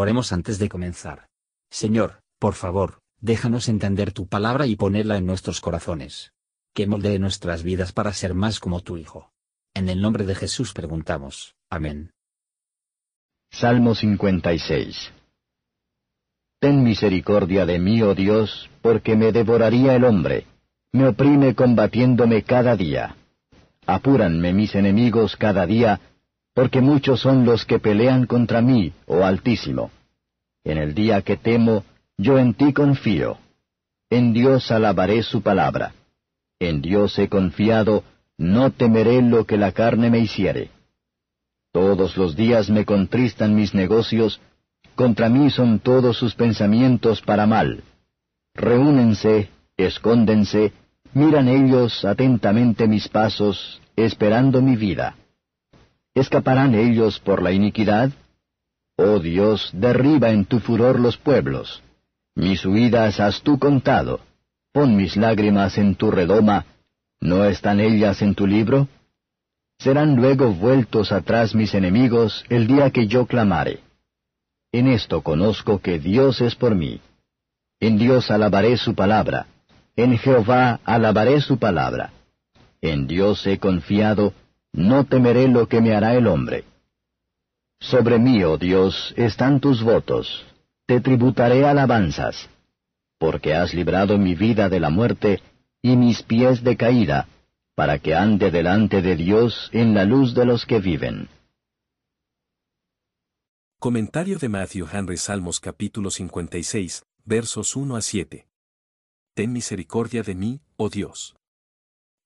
Oremos antes de comenzar. Señor, por favor, déjanos entender tu palabra y ponerla en nuestros corazones. Que moldee nuestras vidas para ser más como tu Hijo. En el nombre de Jesús preguntamos. Amén. Salmo 56 Ten misericordia de mí, oh Dios, porque me devoraría el hombre. Me oprime combatiéndome cada día. Apúranme mis enemigos cada día, porque muchos son los que pelean contra mí, oh Altísimo. En el día que temo, yo en ti confío. En Dios alabaré su palabra. En Dios he confiado, no temeré lo que la carne me hiciere. Todos los días me contristan mis negocios, contra mí son todos sus pensamientos para mal. Reúnense, escóndense, miran ellos atentamente mis pasos, esperando mi vida. ¿Escaparán ellos por la iniquidad? Oh Dios, derriba en tu furor los pueblos. Mis huidas has tú contado. Pon mis lágrimas en tu redoma. ¿No están ellas en tu libro? Serán luego vueltos atrás mis enemigos el día que yo clamare. En esto conozco que Dios es por mí. En Dios alabaré su palabra. En Jehová alabaré su palabra. En Dios he confiado, no temeré lo que me hará el hombre. Sobre mí, oh Dios, están tus votos, te tributaré alabanzas, porque has librado mi vida de la muerte y mis pies de caída, para que ande delante de Dios en la luz de los que viven. Comentario de Matthew Henry Salmos capítulo 56, versos 1 a 7. Ten misericordia de mí, oh Dios.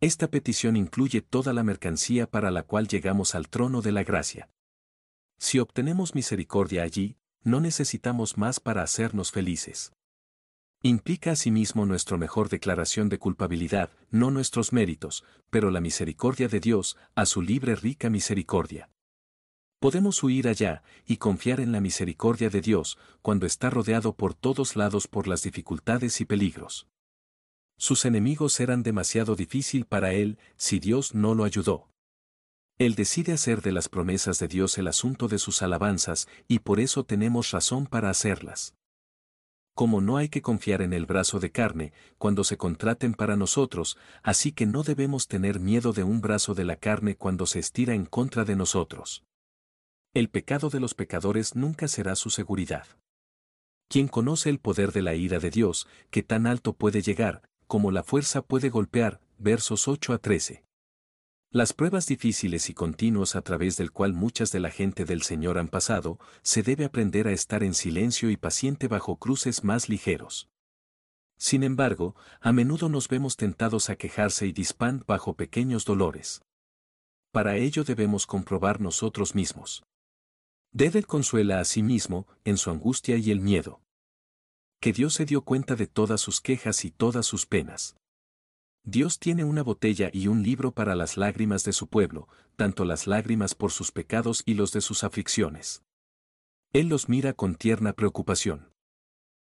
Esta petición incluye toda la mercancía para la cual llegamos al trono de la gracia. Si obtenemos misericordia allí, no necesitamos más para hacernos felices. Implica asimismo nuestra mejor declaración de culpabilidad, no nuestros méritos, pero la misericordia de Dios, a su libre rica misericordia. Podemos huir allá y confiar en la misericordia de Dios cuando está rodeado por todos lados por las dificultades y peligros. Sus enemigos eran demasiado difícil para él si Dios no lo ayudó. Él decide hacer de las promesas de Dios el asunto de sus alabanzas y por eso tenemos razón para hacerlas. Como no hay que confiar en el brazo de carne cuando se contraten para nosotros, así que no debemos tener miedo de un brazo de la carne cuando se estira en contra de nosotros. El pecado de los pecadores nunca será su seguridad. Quien conoce el poder de la ira de Dios, que tan alto puede llegar, como la fuerza puede golpear, versos 8 a 13. Las pruebas difíciles y continuos a través del cual muchas de la gente del Señor han pasado, se debe aprender a estar en silencio y paciente bajo cruces más ligeros. Sin embargo, a menudo nos vemos tentados a quejarse y dispan bajo pequeños dolores. Para ello debemos comprobar nosotros mismos. Dedel consuela a sí mismo, en su angustia y el miedo que Dios se dio cuenta de todas sus quejas y todas sus penas. Dios tiene una botella y un libro para las lágrimas de su pueblo, tanto las lágrimas por sus pecados y los de sus aflicciones. Él los mira con tierna preocupación.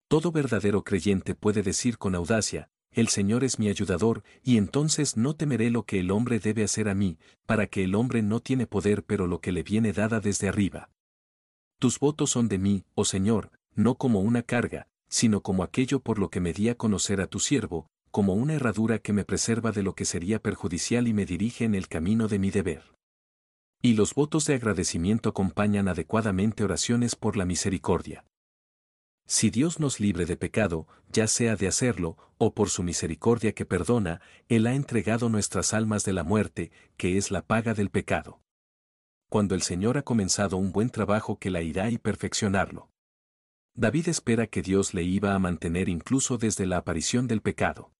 Todo verdadero creyente puede decir con audacia, el Señor es mi ayudador, y entonces no temeré lo que el hombre debe hacer a mí, para que el hombre no tiene poder pero lo que le viene dada desde arriba. Tus votos son de mí, oh Señor, no como una carga, sino como aquello por lo que me di a conocer a tu siervo, como una herradura que me preserva de lo que sería perjudicial y me dirige en el camino de mi deber. Y los votos de agradecimiento acompañan adecuadamente oraciones por la misericordia. Si Dios nos libre de pecado, ya sea de hacerlo, o por su misericordia que perdona, Él ha entregado nuestras almas de la muerte, que es la paga del pecado. Cuando el Señor ha comenzado un buen trabajo que la irá y perfeccionarlo. David espera que Dios le iba a mantener incluso desde la aparición del pecado.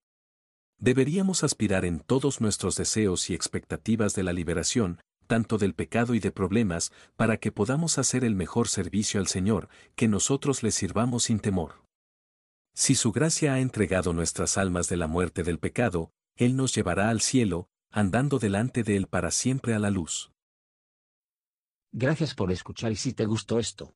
Deberíamos aspirar en todos nuestros deseos y expectativas de la liberación, tanto del pecado y de problemas, para que podamos hacer el mejor servicio al Señor, que nosotros le sirvamos sin temor. Si su gracia ha entregado nuestras almas de la muerte del pecado, Él nos llevará al cielo, andando delante de Él para siempre a la luz. Gracias por escuchar y si te gustó esto,